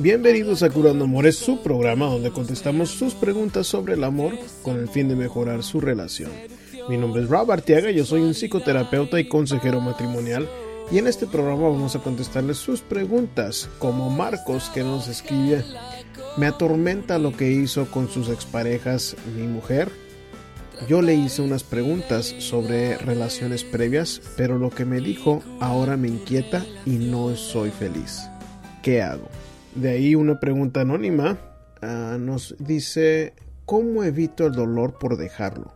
Bienvenidos a Curando Amores, su programa donde contestamos sus preguntas sobre el amor con el fin de mejorar su relación. Mi nombre es Rob Artiaga, yo soy un psicoterapeuta y consejero matrimonial y en este programa vamos a contestarles sus preguntas, como Marcos que nos escribe, me atormenta lo que hizo con sus exparejas mi mujer. Yo le hice unas preguntas sobre relaciones previas, pero lo que me dijo ahora me inquieta y no soy feliz. ¿Qué hago? De ahí una pregunta anónima uh, nos dice, ¿cómo evito el dolor por dejarlo?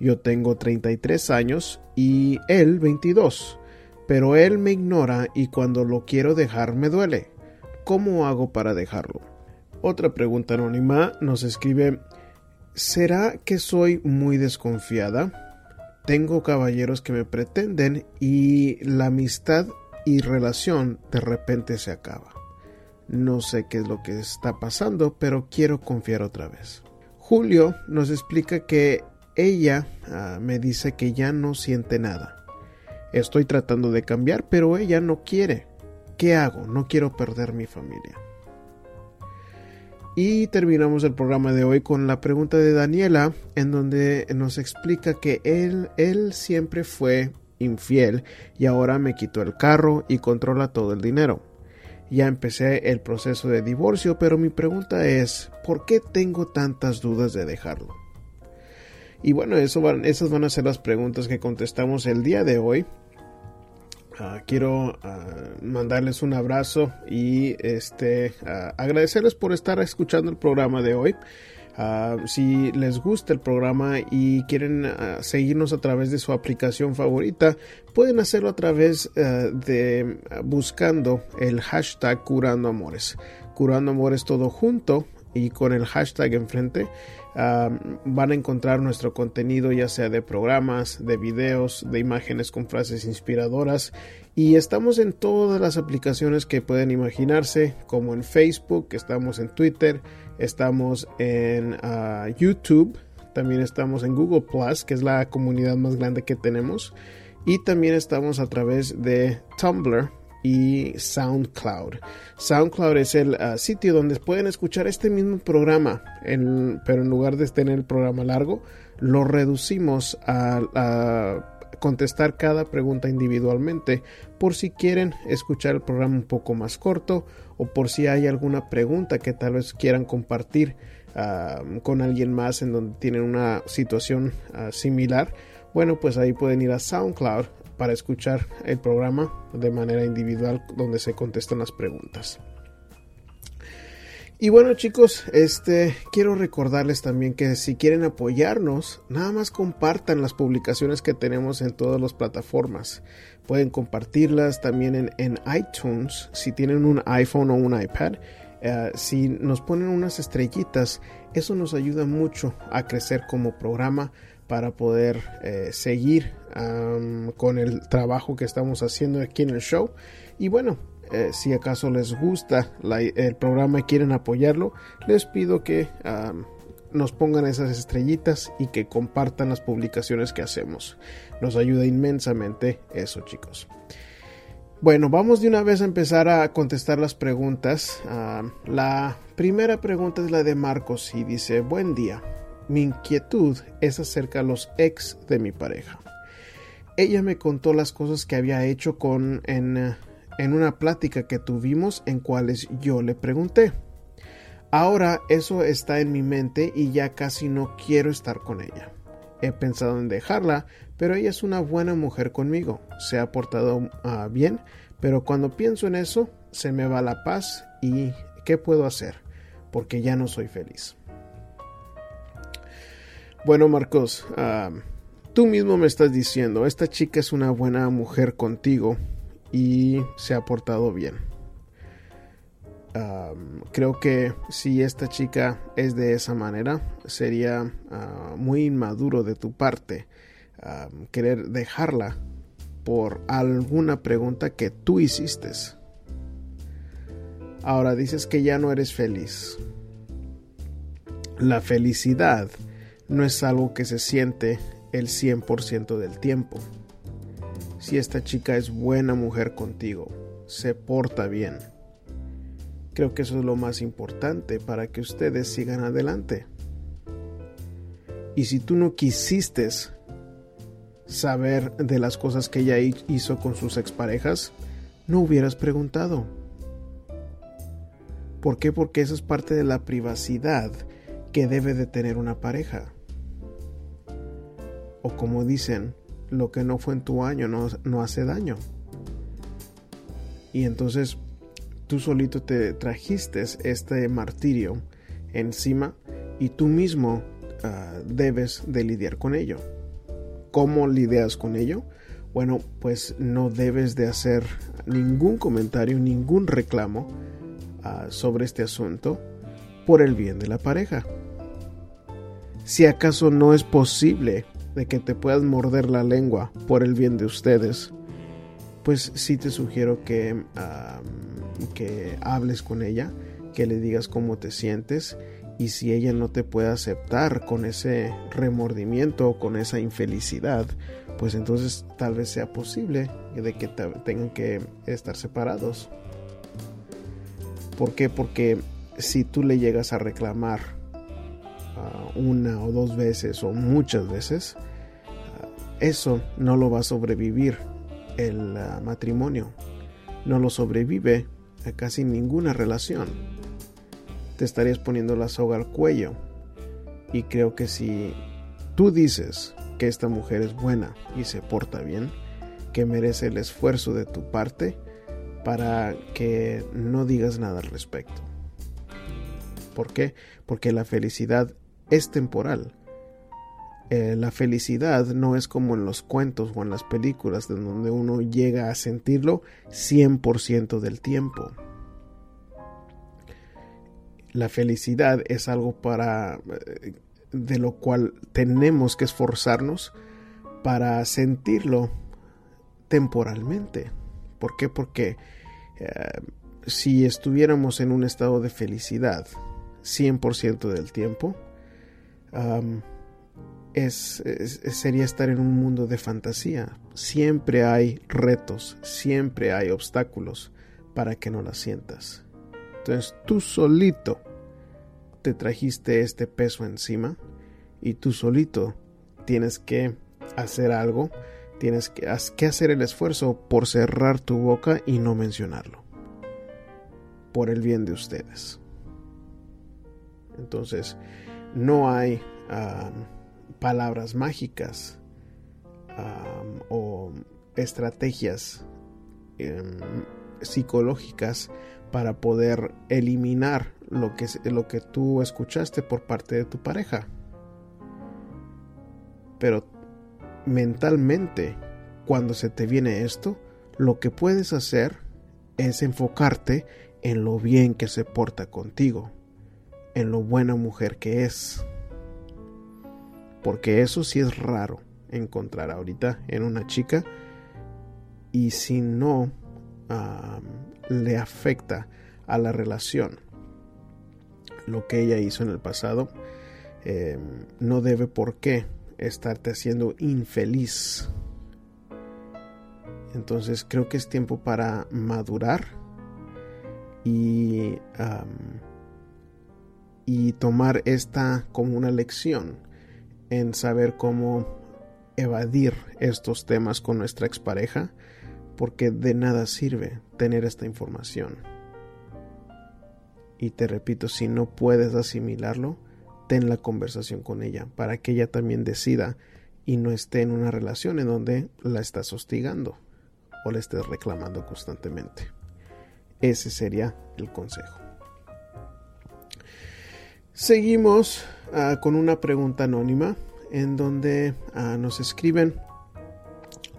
Yo tengo 33 años y él 22, pero él me ignora y cuando lo quiero dejar me duele. ¿Cómo hago para dejarlo? Otra pregunta anónima nos escribe, ¿será que soy muy desconfiada? Tengo caballeros que me pretenden y la amistad y relación de repente se acaba. No sé qué es lo que está pasando, pero quiero confiar otra vez. Julio nos explica que ella uh, me dice que ya no siente nada. Estoy tratando de cambiar, pero ella no quiere. ¿Qué hago? No quiero perder mi familia. Y terminamos el programa de hoy con la pregunta de Daniela, en donde nos explica que él, él siempre fue infiel y ahora me quitó el carro y controla todo el dinero. Ya empecé el proceso de divorcio, pero mi pregunta es, ¿por qué tengo tantas dudas de dejarlo? Y bueno, eso van, esas van a ser las preguntas que contestamos el día de hoy. Uh, quiero uh, mandarles un abrazo y este uh, agradecerles por estar escuchando el programa de hoy. Si les gusta el programa y quieren seguirnos a través de su aplicación favorita, pueden hacerlo a través de buscando el hashtag Curando Amores. Curando Amores todo junto y con el hashtag enfrente van a encontrar nuestro contenido ya sea de programas, de videos, de imágenes con frases inspiradoras y estamos en todas las aplicaciones que pueden imaginarse como en Facebook, estamos en Twitter, estamos en uh, YouTube, también estamos en Google Plus, que es la comunidad más grande que tenemos y también estamos a través de Tumblr y SoundCloud. SoundCloud es el uh, sitio donde pueden escuchar este mismo programa, pero en lugar de tener el programa largo, lo reducimos a, contestar cada pregunta individualmente por si quieren escuchar el programa un poco más corto o por si hay alguna pregunta que tal vez quieran compartir uh, con alguien más en donde tienen una situación uh, similar. Bueno, pues ahí pueden ir a SoundCloud para escuchar el programa de manera individual donde se contestan las preguntas. Y bueno chicos, este quiero recordarles también que si quieren apoyarnos, nada más compartan las publicaciones que tenemos en todas las plataformas. Pueden compartirlas también en, en iTunes si tienen un iPhone o un iPad. Uh, si nos ponen unas estrellitas, eso nos ayuda mucho a crecer como programa para poder eh, seguir con el trabajo que estamos haciendo aquí en el show. Y bueno, eh, si acaso les gusta el programa y quieren apoyarlo, les pido que nos pongan esas estrellitas y que compartan las publicaciones que hacemos. Nos ayuda inmensamente eso, chicos. Bueno, vamos de una vez a empezar a contestar las preguntas. Uh, la primera pregunta es la de Marcos y dice, buen día. Mi inquietud es acerca de los ex de mi pareja. Ella me contó las cosas que había hecho con en, en una plática que tuvimos en cuales yo le pregunté. Ahora eso está en mi mente y ya casi no quiero estar con ella. He pensado en dejarla, pero ella es una buena mujer conmigo. Se ha portado uh, bien, pero cuando pienso en eso, se me va la paz y ¿qué puedo hacer? Porque ya no soy feliz. Bueno, Marcos, uh, tú mismo me estás diciendo, esta chica es una buena mujer contigo y se ha portado bien. Creo que si esta chica es de esa manera, sería ah, muy inmaduro de tu parte querer dejarla por alguna pregunta que tú hiciste. Ahora dices que ya no eres feliz. La felicidad no es algo que se siente el 100% del tiempo. Si esta chica es buena mujer contigo, se porta bien, creo que eso es lo más importante para que ustedes sigan adelante. Y si tú no quisiste saber de las cosas que ella hizo con sus exparejas, no hubieras preguntado. ¿Por qué? Porque eso es parte de la privacidad que debe de tener una pareja. O como dicen, lo que no fue en tu año no, no hace daño. Y entonces tú solito te trajiste este martirio encima y tú mismo ah, debes de lidiar con ello. ¿Cómo lidias con ello? Bueno, pues no debes de hacer ningún comentario, ningún reclamo ah, sobre este asunto por el bien de la pareja. Si acaso no es posible de que te puedas morder la lengua por el bien de ustedes, pues sí te sugiero que, que hables con ella, que le digas cómo te sientes y si ella no te puede aceptar con ese remordimiento o con esa infelicidad, pues entonces tal vez sea posible de que tengan que estar separados. ¿Por qué? Porque si tú le llegas a reclamar una o dos veces o muchas veces, eso no lo va a sobrevivir el ah, matrimonio. No lo sobrevive casi ninguna relación. Te estarías poniendo la soga al cuello. Y creo que si tú dices que esta mujer es buena y se porta bien, que merece el esfuerzo de tu parte para que no digas nada al respecto. ¿Por qué? Porque la felicidad es temporal. Eh, la felicidad no es como en los cuentos o en las películas, de donde uno llega a sentirlo 100% del tiempo. La felicidad es algo para eh, de lo cual tenemos que esforzarnos para sentirlo temporalmente. ¿Por qué? Porque eh, si estuviéramos en un estado de felicidad 100% del tiempo, es, sería estar en un mundo de fantasía. Siempre hay retos, siempre hay obstáculos para que no la sientas. Entonces tú solito te trajiste este peso encima y tú solito tienes que hacer algo, tienes que, que hacer el esfuerzo por cerrar tu boca y no mencionarlo. Por el bien de ustedes. Entonces, no hay palabras mágicas o estrategias em, psicológicas para poder eliminar lo que, lo que tú escuchaste por parte de tu pareja. Pero mentalmente, cuando se te viene esto, lo que puedes hacer es enfocarte en lo bien que se porta contigo en lo buena mujer que es. Porque eso sí es raro encontrar ahorita en una chica. Y si no le afecta a la relación lo que ella hizo en el pasado, em, no debe por qué estarte haciendo infeliz. Entonces creo que es tiempo para madurar y y tomar esta como una lección en saber cómo evadir estos temas con nuestra expareja, porque de nada sirve tener esta información. Y te repito, si no puedes asimilarlo, ten la conversación con ella para que ella también decida y no esté en una relación en donde la estás hostigando o le estés reclamando constantemente. Ese sería el consejo. Seguimos ah, con una pregunta anónima en donde ah, nos escriben,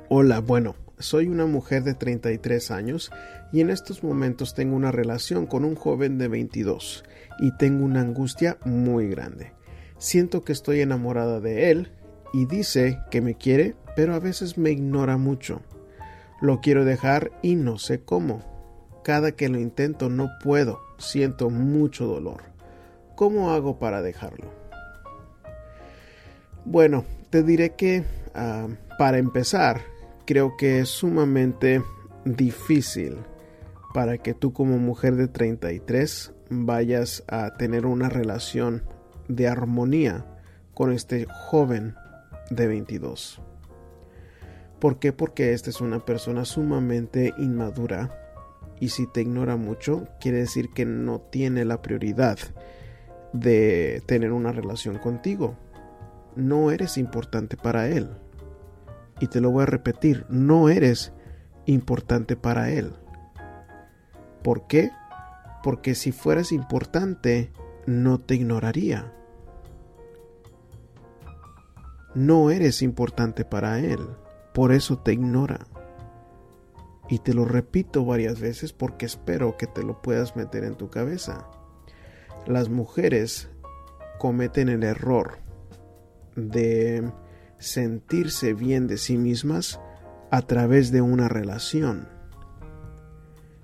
hola, bueno, soy una mujer de 33 años y en estos momentos tengo una relación con un joven de 22 y tengo una angustia muy grande. Siento que estoy enamorada de él y dice que me quiere, pero a veces me ignora mucho. Lo quiero dejar y no sé cómo. Cada que lo intento no puedo, siento mucho dolor. ¿Cómo hago para dejarlo? Bueno, te diré que ah, para empezar, creo que es sumamente difícil para que tú como mujer de 33 vayas a tener una relación de armonía con este joven de 22. ¿Por qué? Porque esta es una persona sumamente inmadura y si te ignora mucho quiere decir que no tiene la prioridad de tener una relación contigo. No eres importante para él. Y te lo voy a repetir, no eres importante para él. ¿Por qué? Porque si fueras importante, no te ignoraría. No eres importante para él, por eso te ignora. Y te lo repito varias veces porque espero que te lo puedas meter en tu cabeza. Las mujeres cometen el error de sentirse bien de sí mismas a través de una relación.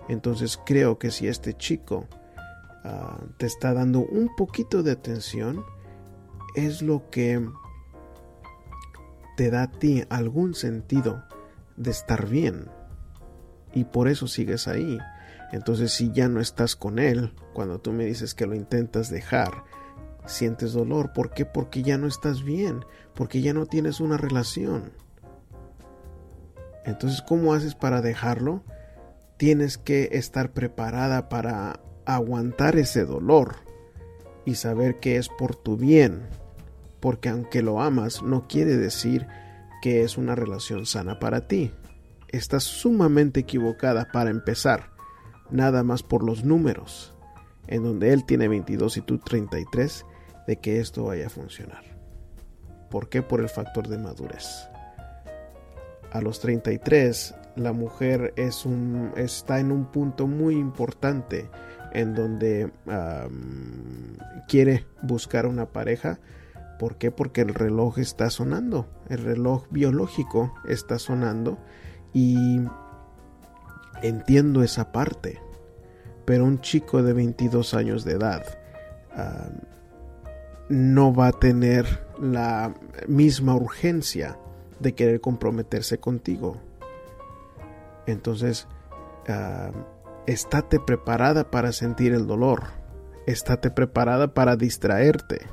Entonces creo que si este chico ah, te está dando un poquito de atención, es lo que te da a ti algún sentido de estar bien. Y por eso sigues ahí. Entonces si ya no estás con él, cuando tú me dices que lo intentas dejar, sientes dolor. ¿Por qué? Porque ya no estás bien, porque ya no tienes una relación. Entonces, ¿cómo haces para dejarlo? Tienes que estar preparada para aguantar ese dolor y saber que es por tu bien, porque aunque lo amas, no quiere decir que es una relación sana para ti. Estás sumamente equivocada para empezar, nada más por los números, en donde él tiene 22 y tú 33, de que esto vaya a funcionar. ¿Por qué? Por el factor de madurez a los 33 la mujer está en un punto muy importante en donde quiere buscar una pareja. ¿Por qué? Porque el reloj está sonando, el reloj biológico está sonando y entiendo esa parte. Pero un chico de 22 años de edad no va a tener la misma urgencia de querer comprometerse contigo. Entonces, uh, estate preparada para sentir el dolor. Estate preparada para distraerte.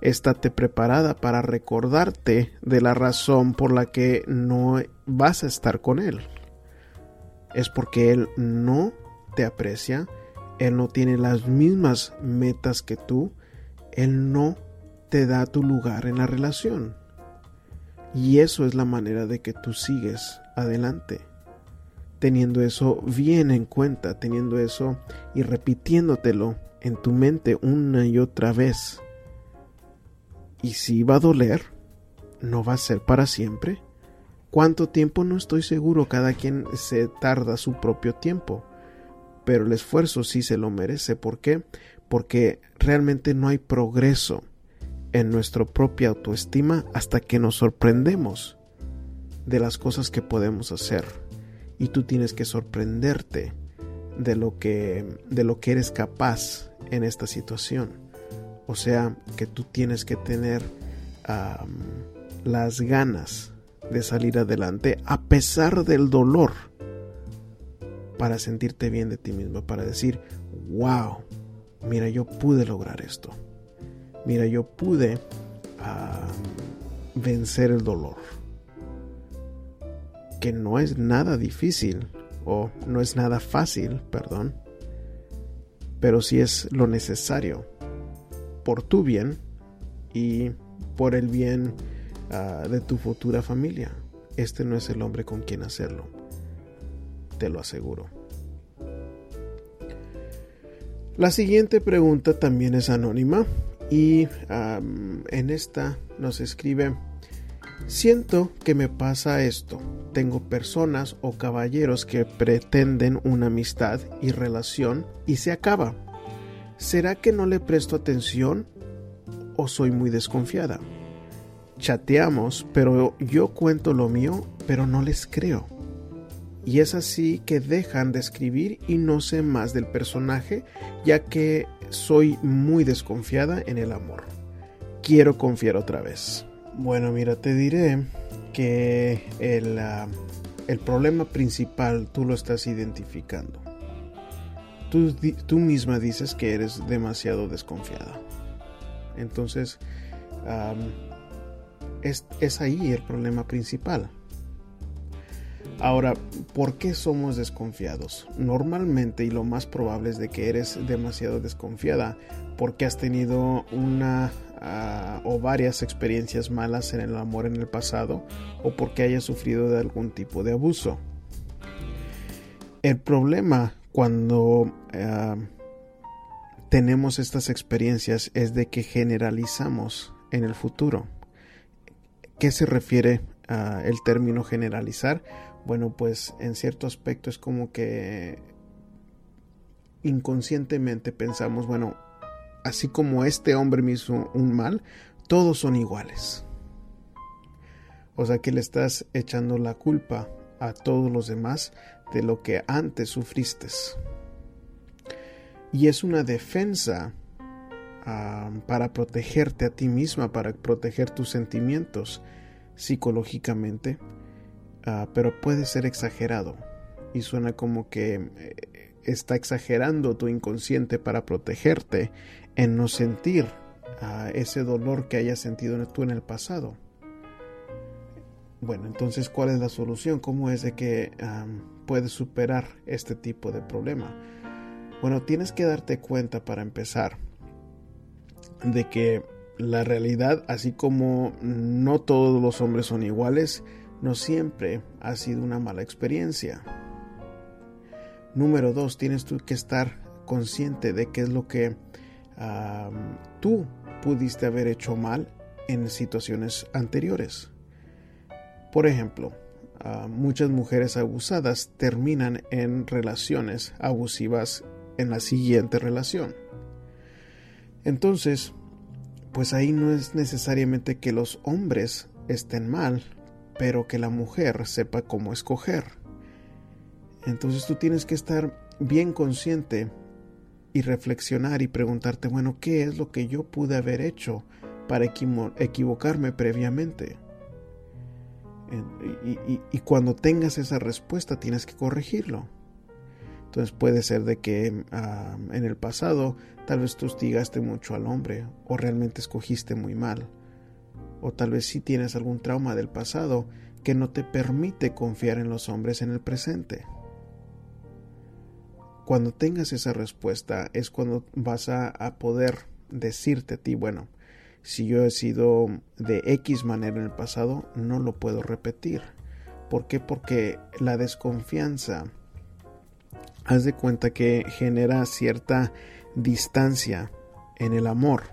Estate preparada para recordarte de la razón por la que no vas a estar con él. Es porque él no te aprecia, él no tiene las mismas metas que tú, él no te da tu lugar en la relación. Y eso es la manera de que tú sigues adelante. Teniendo eso bien en cuenta, teniendo eso y repitiéndotelo en tu mente una y otra vez. Y si va a doler, no va a ser para siempre. ¿Cuánto tiempo? No estoy seguro, cada quien se tarda su propio tiempo. Pero el esfuerzo sí se lo merece. ¿Por qué? Porque realmente no hay progreso en nuestra propia autoestima hasta que nos sorprendemos de las cosas que podemos hacer. Y tú tienes que sorprenderte de lo que, de lo que eres capaz en esta situación. O sea, que tú tienes que tener las ganas de salir adelante a pesar del dolor para sentirte bien de ti mismo, para decir, wow, mira, yo pude lograr esto mira, yo pude ah, vencer el dolor. Que no es nada difícil, o no es nada fácil, perdón, pero sí es lo necesario por tu bien y por el bien ah, de tu futura familia. Este no es el hombre con quien hacerlo, te lo aseguro. La siguiente pregunta también es anónima y en esta nos escribe, Siento que me pasa esto. Tengo personas o caballeros que pretenden una amistad y relación y se acaba. ¿Será que no le presto atención o soy muy desconfiada? Chateamos, pero yo cuento lo mío, pero no les creo. Y es así que dejan de escribir y no sé más del personaje, ya que soy muy desconfiada en el amor. Quiero confiar otra vez. Bueno, mira, te diré que el, ah, el problema principal tú lo estás identificando. Tú, tú, misma dices que eres demasiado desconfiada. Entonces, es, ahí el problema principal. Ahora, ¿por qué somos desconfiados? Normalmente y lo más probable es de que eres demasiado desconfiada porque has tenido una uh, o varias experiencias malas en el amor en el pasado o porque hayas sufrido de algún tipo de abuso. El problema cuando uh, tenemos estas experiencias es de que generalizamos en el futuro. ¿Qué se refiere a el término generalizar? bueno, pues en cierto aspecto es como que inconscientemente pensamos, bueno, así como este hombre me hizo un mal, todos son iguales. O sea que le estás echando la culpa a todos los demás de lo que antes sufriste. Y es una defensa para protegerte a ti misma, para proteger tus sentimientos psicológicamente Ah, pero puede ser exagerado y suena como que eh, está exagerando tu inconsciente para protegerte en no sentir ah, ese dolor que hayas sentido tú en el pasado. Bueno, entonces, ¿cuál es la solución? ¿Cómo es de que puedes superar este tipo de problema? Bueno, tienes que darte cuenta para empezar de que la realidad, así como no todos los hombres son iguales, no siempre ha sido una mala experiencia. Número dos, tienes tú que estar consciente de qué es lo que tú pudiste haber hecho mal en situaciones anteriores. Por ejemplo, muchas mujeres abusadas terminan en relaciones abusivas en la siguiente relación. Entonces, pues ahí no es necesariamente que los hombres estén mal pero que la mujer sepa cómo escoger. Entonces tú tienes que estar bien consciente y reflexionar y preguntarte, bueno, ¿qué es lo que yo pude haber hecho para equivocarme previamente? Y, cuando tengas esa respuesta tienes que corregirlo. Entonces puede ser de que ah, en el pasado tal vez tú hostigaste mucho al hombre o realmente escogiste muy mal o tal vez sí tienes algún trauma del pasado que no te permite confiar en los hombres en el presente. Cuando tengas esa respuesta es cuando vas a, poder decirte a ti, bueno, si yo he sido de X manera en el pasado, no lo puedo repetir. ¿Por qué? Porque la desconfianza, haz de cuenta que genera cierta distancia en el amor.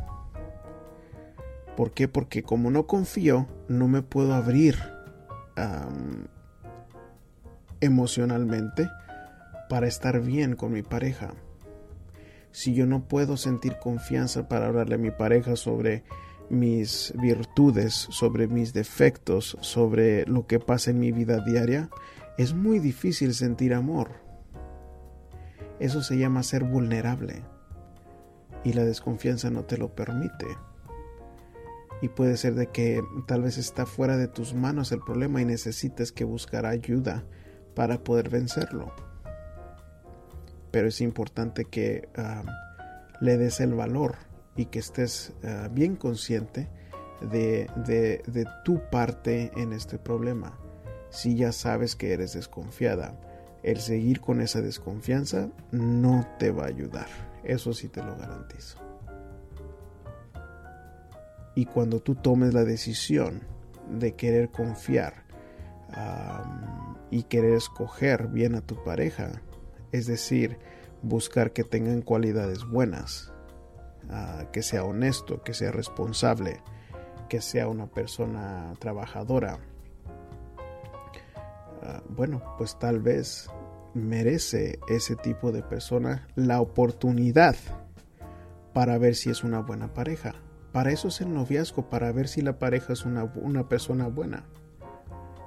¿Por qué? Porque como no confío, no me puedo abrir emocionalmente para estar bien con mi pareja. Si yo no puedo sentir confianza para hablarle a mi pareja sobre mis virtudes, sobre mis defectos, sobre lo que pasa en mi vida diaria, es muy difícil sentir amor. Eso se llama ser vulnerable y la desconfianza no te lo permite y puede ser de que tal vez está fuera de tus manos el problema y necesites que buscar ayuda para poder vencerlo. Pero es importante que ah, le des el valor y que estés ah, bien consciente de, de tu parte en este problema. Si ya sabes que eres desconfiada, el seguir con esa desconfianza no te va a ayudar. Eso sí te lo garantizo. Y cuando tú tomes la decisión de querer confiar y querer escoger bien a tu pareja, es decir, buscar que tengan cualidades buenas, ah, que sea honesto, que sea responsable, que sea una persona trabajadora. Ah, bueno, pues tal vez merece ese tipo de persona la oportunidad para ver si es una buena pareja. Para eso es el noviazgo, para ver si la pareja es una, una persona buena.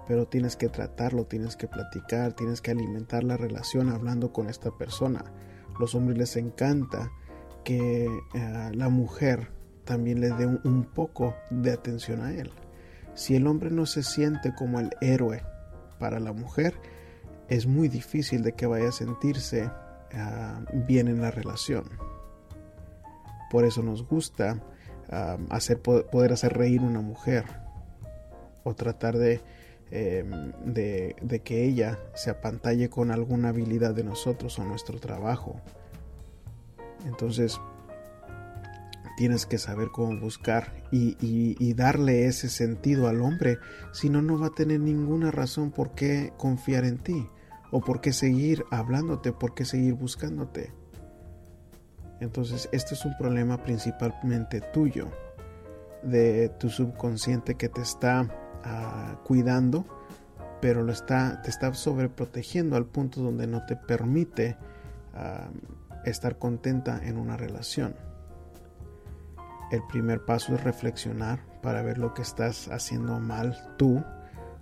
Pero tienes que tratarlo, tienes que platicar, tienes que alimentar la relación hablando con esta persona. Los hombres les encanta que eh, la mujer también le dé un, poco de atención a él. Si el hombre no se siente como el héroe para la mujer, es muy difícil de que vaya a sentirse ah, bien en la relación. Por eso nos gusta ah, hacer, poder hacer reír una mujer o tratar de, em, de, de que ella se apantalle con alguna habilidad de nosotros o nuestro trabajo. Entonces, tienes que saber cómo buscar y, darle ese sentido al hombre, si no, no va a tener ninguna razón por qué confiar en ti, o por qué seguir hablándote, por qué seguir buscándote. Entonces, este es un problema principalmente tuyo, de tu subconsciente que te está ah, cuidando, pero lo está, te está sobreprotegiendo al punto donde no te permite ah, estar contenta en una relación el primer paso es reflexionar para ver lo que estás haciendo mal tú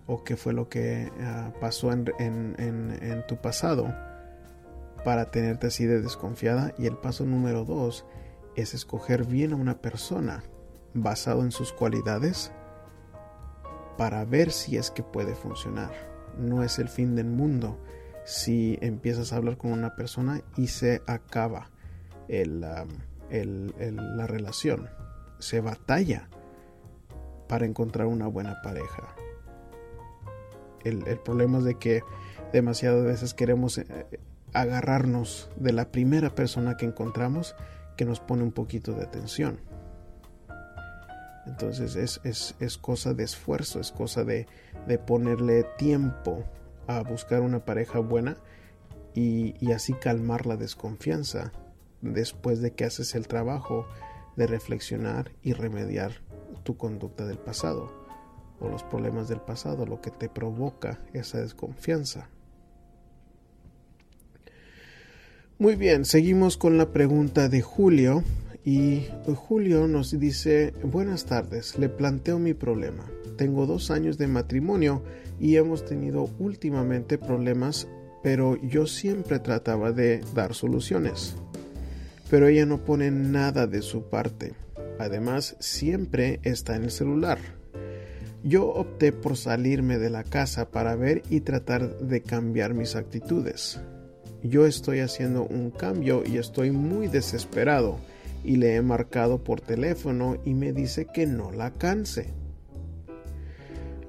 o qué fue lo que ah, pasó en, tu pasado para tenerte así de desconfiada. Y el paso número dos es escoger bien a una persona basado en sus cualidades para ver si es que puede funcionar. No es el fin del mundo si empiezas a hablar con una persona y se acaba el, la relación se batalla para encontrar una buena pareja. El, problema es de que demasiadas veces queremos eh, agarrarnos de la primera persona que encontramos que nos pone un poquito de atención. Entonces es, cosa de esfuerzo, es cosa de, ponerle tiempo a buscar una pareja buena y, y así calmar la desconfianza después de que haces el trabajo de reflexionar y remediar tu conducta del pasado o los problemas del pasado, lo que te provoca esa desconfianza. Muy bien, seguimos con la pregunta de Julio y Julio nos dice, buenas tardes, le planteo mi problema. Tengo dos años de matrimonio y hemos tenido últimamente problemas, pero yo siempre trataba de dar soluciones pero ella no pone nada de su parte. Además, siempre está en el celular. Yo opté por salirme de la casa para ver y tratar de cambiar mis actitudes. Yo estoy haciendo un cambio y estoy muy desesperado y le he marcado por teléfono y me dice que no la canse.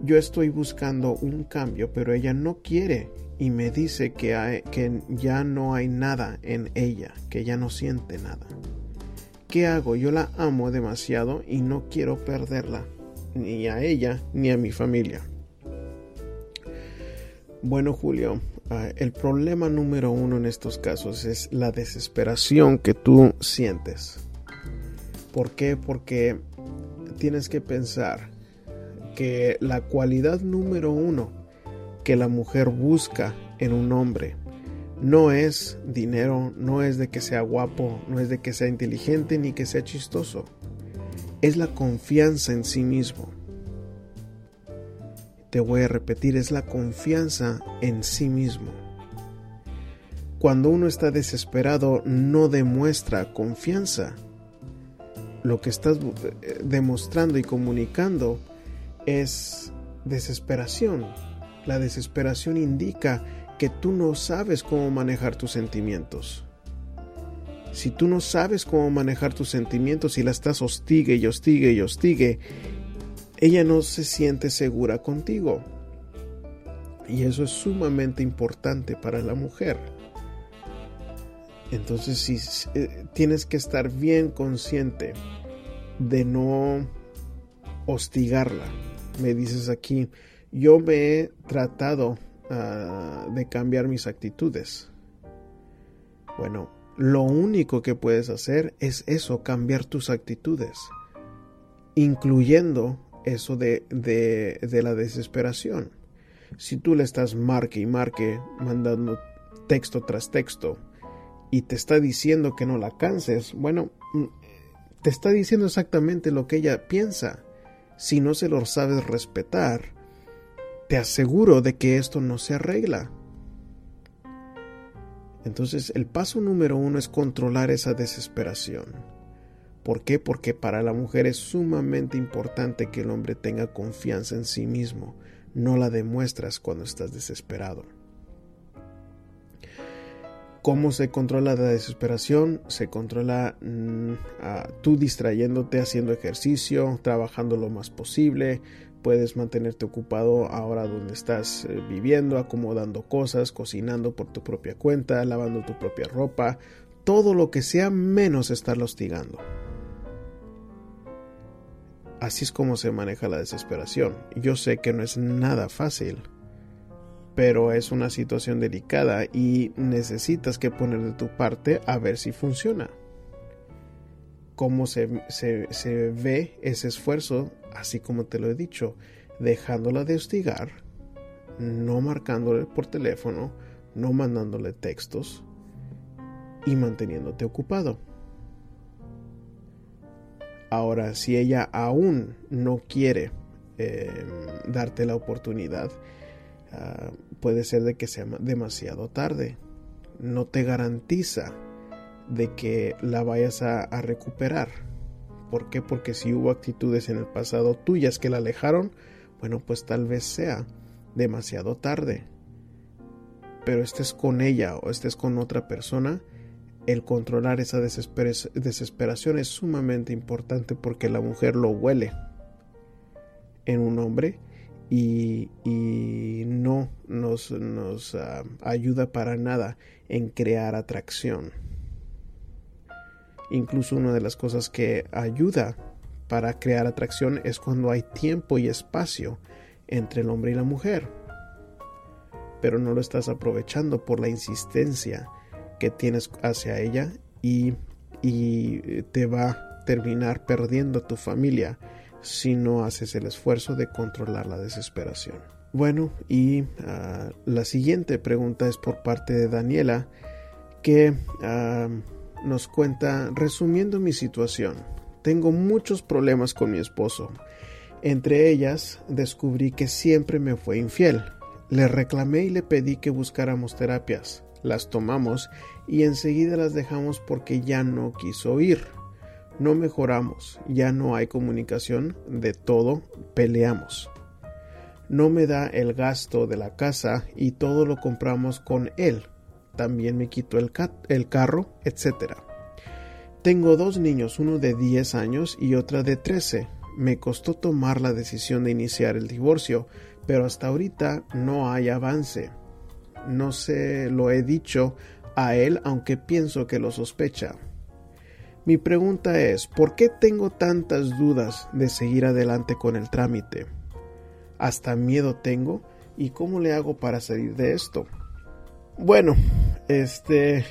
Yo estoy buscando un cambio, pero ella no quiere y me dice que, que ya no hay nada en ella, que ya no siente nada. ¿Qué hago? Yo la amo demasiado y no quiero perderla, ni a ella ni a mi familia. Bueno, Julio, ah, el problema número uno en estos casos es la desesperación que tú sientes. ¿Por qué? Porque tienes que pensar que la cualidad número uno que la mujer busca en un hombre. No es dinero, no es de que sea guapo, no es de que sea inteligente ni que sea chistoso. Es la confianza en sí mismo. Te voy a repetir, es la confianza en sí mismo. Cuando uno está desesperado no demuestra confianza. Lo que estás eh, demostrando y comunicando es desesperación, la desesperación indica que tú no sabes cómo manejar tus sentimientos. Si tú no sabes cómo manejar tus sentimientos y la estás hostigue y hostigue y hostigue, ella no se siente segura contigo. Y eso es sumamente importante para la mujer. Entonces si eh, tienes que estar bien consciente de no hostigarla. Me dices aquí, yo me he tratado ah, de cambiar mis actitudes. Bueno, lo único que puedes hacer es eso, cambiar tus actitudes. incluyendo eso de, de, de la desesperación. Si tú le estás marque y marque, mandando texto tras texto, y te está diciendo que no la canses, bueno, mm, te está diciendo exactamente lo que ella piensa. Si no se lo sabes respetar, te aseguro de que esto no se arregla. Entonces el paso número uno es controlar esa desesperación. ¿Por qué? Porque para la mujer es sumamente importante que el hombre tenga confianza en sí mismo. No la demuestras cuando estás desesperado. ¿Cómo se controla la desesperación? Se controla mm, tú distrayéndote, haciendo ejercicio, trabajando lo más posible. Puedes mantenerte ocupado ahora donde estás eh, viviendo, acomodando cosas, cocinando por tu propia cuenta, lavando tu propia ropa, todo lo que sea menos estar hostigando. Así es como se maneja la desesperación. Yo sé que no es nada fácil pero es una situación delicada y necesitas que poner de tu parte a ver si funciona. ¿Cómo se, ve ese esfuerzo? Así como te lo he dicho, dejándola de hostigar, no marcándole por teléfono, no mandándole textos y manteniéndote ocupado. Ahora, si ella aún no quiere eh, darte la oportunidad, Ah, puede ser de que sea demasiado tarde. No te garantiza de que la vayas a, recuperar. ¿Por qué? Porque si hubo actitudes en el pasado tuyas que la alejaron, bueno, pues tal vez sea demasiado tarde. Pero estés con ella o estés con otra persona, el controlar esa desesperación es sumamente importante porque la mujer lo huele en un hombre y, no nos, ah, ayuda para nada en crear atracción. Incluso una de las cosas que ayuda para crear atracción es cuando hay tiempo y espacio entre el hombre y la mujer. Pero no lo estás aprovechando por la insistencia que tienes hacia ella y, y te va a terminar perdiendo tu familia si no haces el esfuerzo de controlar la desesperación. Bueno, y ah, la siguiente pregunta es por parte de Daniela, que ah, nos cuenta, resumiendo mi situación, tengo muchos problemas con mi esposo. Entre ellas, descubrí que siempre me fue infiel. Le reclamé y le pedí que buscáramos terapias. Las tomamos y enseguida las dejamos porque ya no quiso ir no mejoramos, ya no hay comunicación, de todo peleamos. No me da el gasto de la casa y todo lo compramos con él. También me quitó el, el carro, etc. Tengo dos niños, uno de 10 años y otra de 13. Me costó tomar la decisión de iniciar el divorcio, pero hasta ahorita no hay avance. No se lo he dicho a él, aunque pienso que lo sospecha. Mi pregunta es, ¿por qué tengo tantas dudas de seguir adelante con el trámite? Hasta miedo tengo y cómo le hago para salir de esto. Bueno, este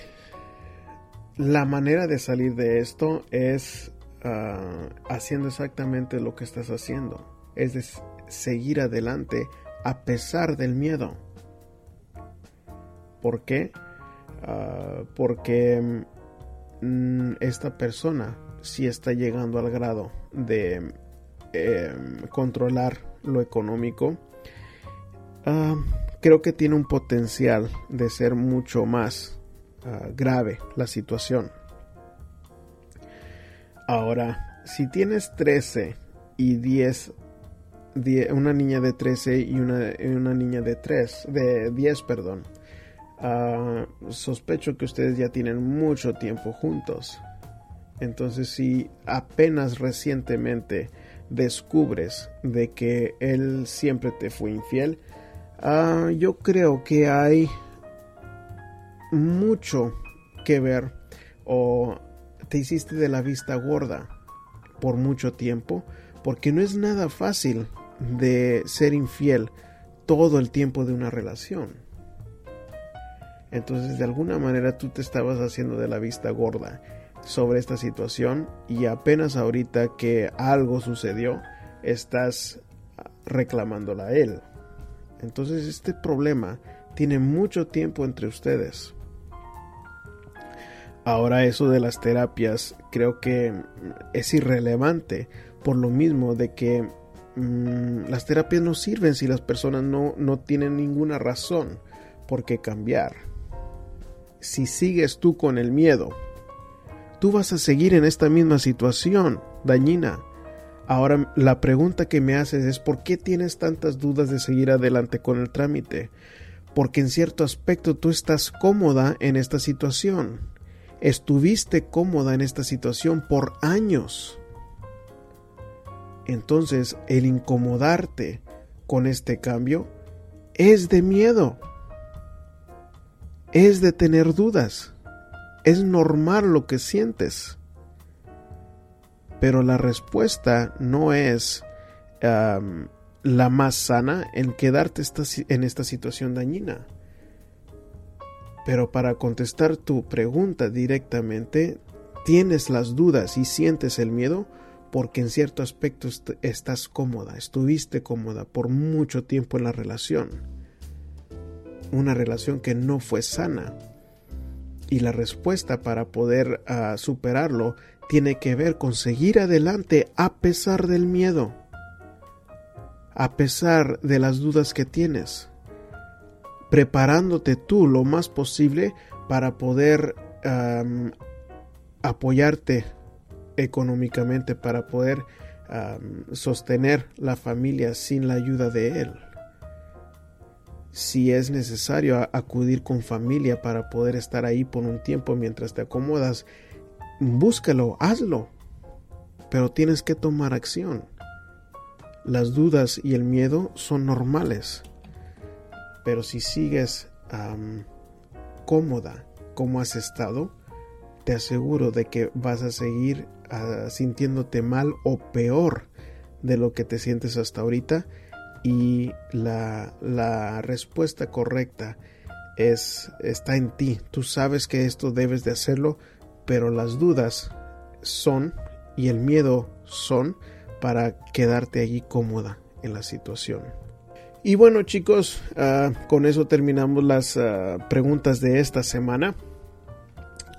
la manera de salir de esto es ah, haciendo exactamente lo que estás haciendo, es seguir adelante a pesar del miedo. ¿Por qué? Ah, porque Mm, esta persona si está llegando al grado de em, controlar lo económico, ah, creo que tiene un potencial de ser mucho más ah, grave la situación. Ahora, si tienes 13 y 10, una niña de 13 y una, niña de 3, de 10, perdón, Ah, sospecho que ustedes ya tienen mucho tiempo juntos. Entonces si apenas recientemente descubres de que él siempre te fue infiel, ah, yo creo que hay mucho que ver o te hiciste de la vista gorda por mucho tiempo porque no es nada fácil de ser infiel todo el tiempo de una relación. Entonces de alguna manera tú te estabas haciendo de la vista gorda. sobre esta situación y apenas ahorita que algo sucedió, estás reclamándola a él. Entonces este problema tiene mucho tiempo entre ustedes. Ahora eso de las terapias creo que es irrelevante por lo mismo de que mm, las terapias no sirven si las personas no, no tienen ninguna razón por qué cambiar. Si sigues tú con el miedo, tú vas a seguir en esta misma situación dañina. Ahora la pregunta que me haces es ¿por qué tienes tantas dudas de seguir adelante con el trámite? Porque en cierto aspecto tú estás cómoda en esta situación estuviste cómoda en esta situación por años. Entonces el incomodarte con este cambio es de miedo, es de tener dudas, es normal lo que sientes. Pero la respuesta no es la más sana en quedarte en esta situación dañina. Pero para contestar tu pregunta directamente, tienes las dudas y sientes el miedo porque en cierto aspecto estás cómoda, estuviste cómoda por mucho tiempo en la relación. Una relación que no fue sana. Y la respuesta para poder ah, superarlo tiene que ver con seguir adelante a pesar del miedo, a pesar de las dudas que tienes preparándote tú lo más posible para poder apoyarte económicamente, para poder sostener la familia sin la ayuda de él. Si es necesario acudir con familia para poder estar ahí por un tiempo mientras te acomodas, búscalo, hazlo. Pero tienes que tomar acción. Las dudas y el miedo son normales pero si sigues cómoda como has estado, te aseguro de que vas a seguir ah, sintiéndote mal o peor de lo que te sientes hasta ahorita y la, la respuesta correcta es está en ti. Tú sabes que esto debes de hacerlo, pero las dudas son y el miedo son para quedarte allí cómoda en la situación. Y bueno chicos, ah, con eso terminamos las ah, preguntas de esta semana.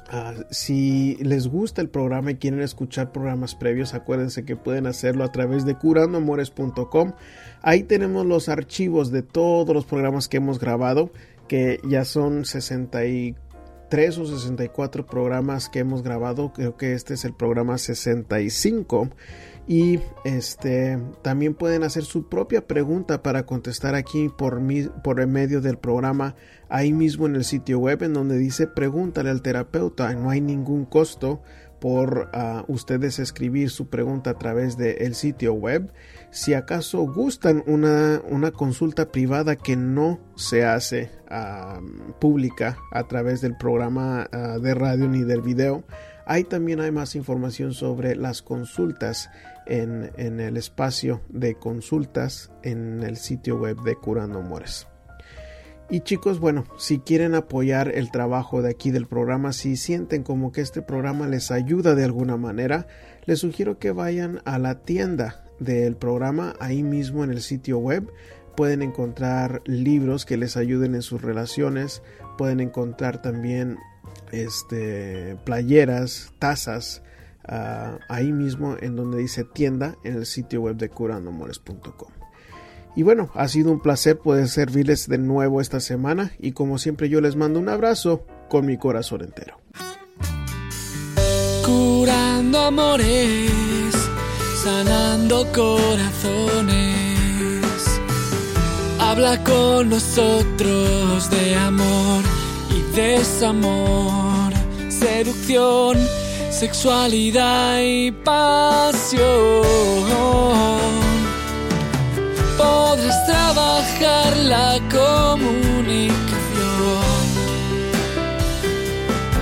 Ah, si les gusta el programa y quieren escuchar programas previos, acuérdense que pueden hacerlo a través de curandoamores.com. Ahí tenemos los archivos de todos los programas que hemos grabado, que ya son 63 o 64 programas que hemos grabado. Creo que este es el programa 65 y este también pueden hacer su propia pregunta para contestar aquí por, por el medio del programa ahí mismo en el sitio web en donde dice pregúntale al terapeuta no hay ningún costo por ah, ustedes escribir su pregunta a través del sitio web si acaso gustan una, una consulta privada que no se hace ah, pública a través del programa ah, de radio ni del video Ahí también hay más información sobre las consultas en, el espacio de consultas en el sitio web de Curando Amores. Y chicos, bueno, si quieren apoyar el trabajo de aquí del programa, si sienten como que este programa les ayuda de alguna manera, les sugiero que vayan a la tienda del programa ahí mismo en el sitio web. Pueden encontrar libros que les ayuden en sus relaciones, pueden encontrar también este, playeras, tazas, ah, ahí mismo en donde dice tienda en el sitio web de curandomores.com. Y bueno, ha sido un placer poder servirles de nuevo esta semana y como siempre yo les mando un abrazo con mi corazón entero. Curando amores, sanando corazones. Habla con nosotros de amor desamor, seducción, sexualidad y pasión. Podrás trabajar la comunicación,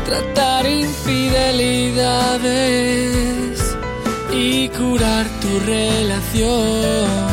tratar infidelidades y curar tu relación.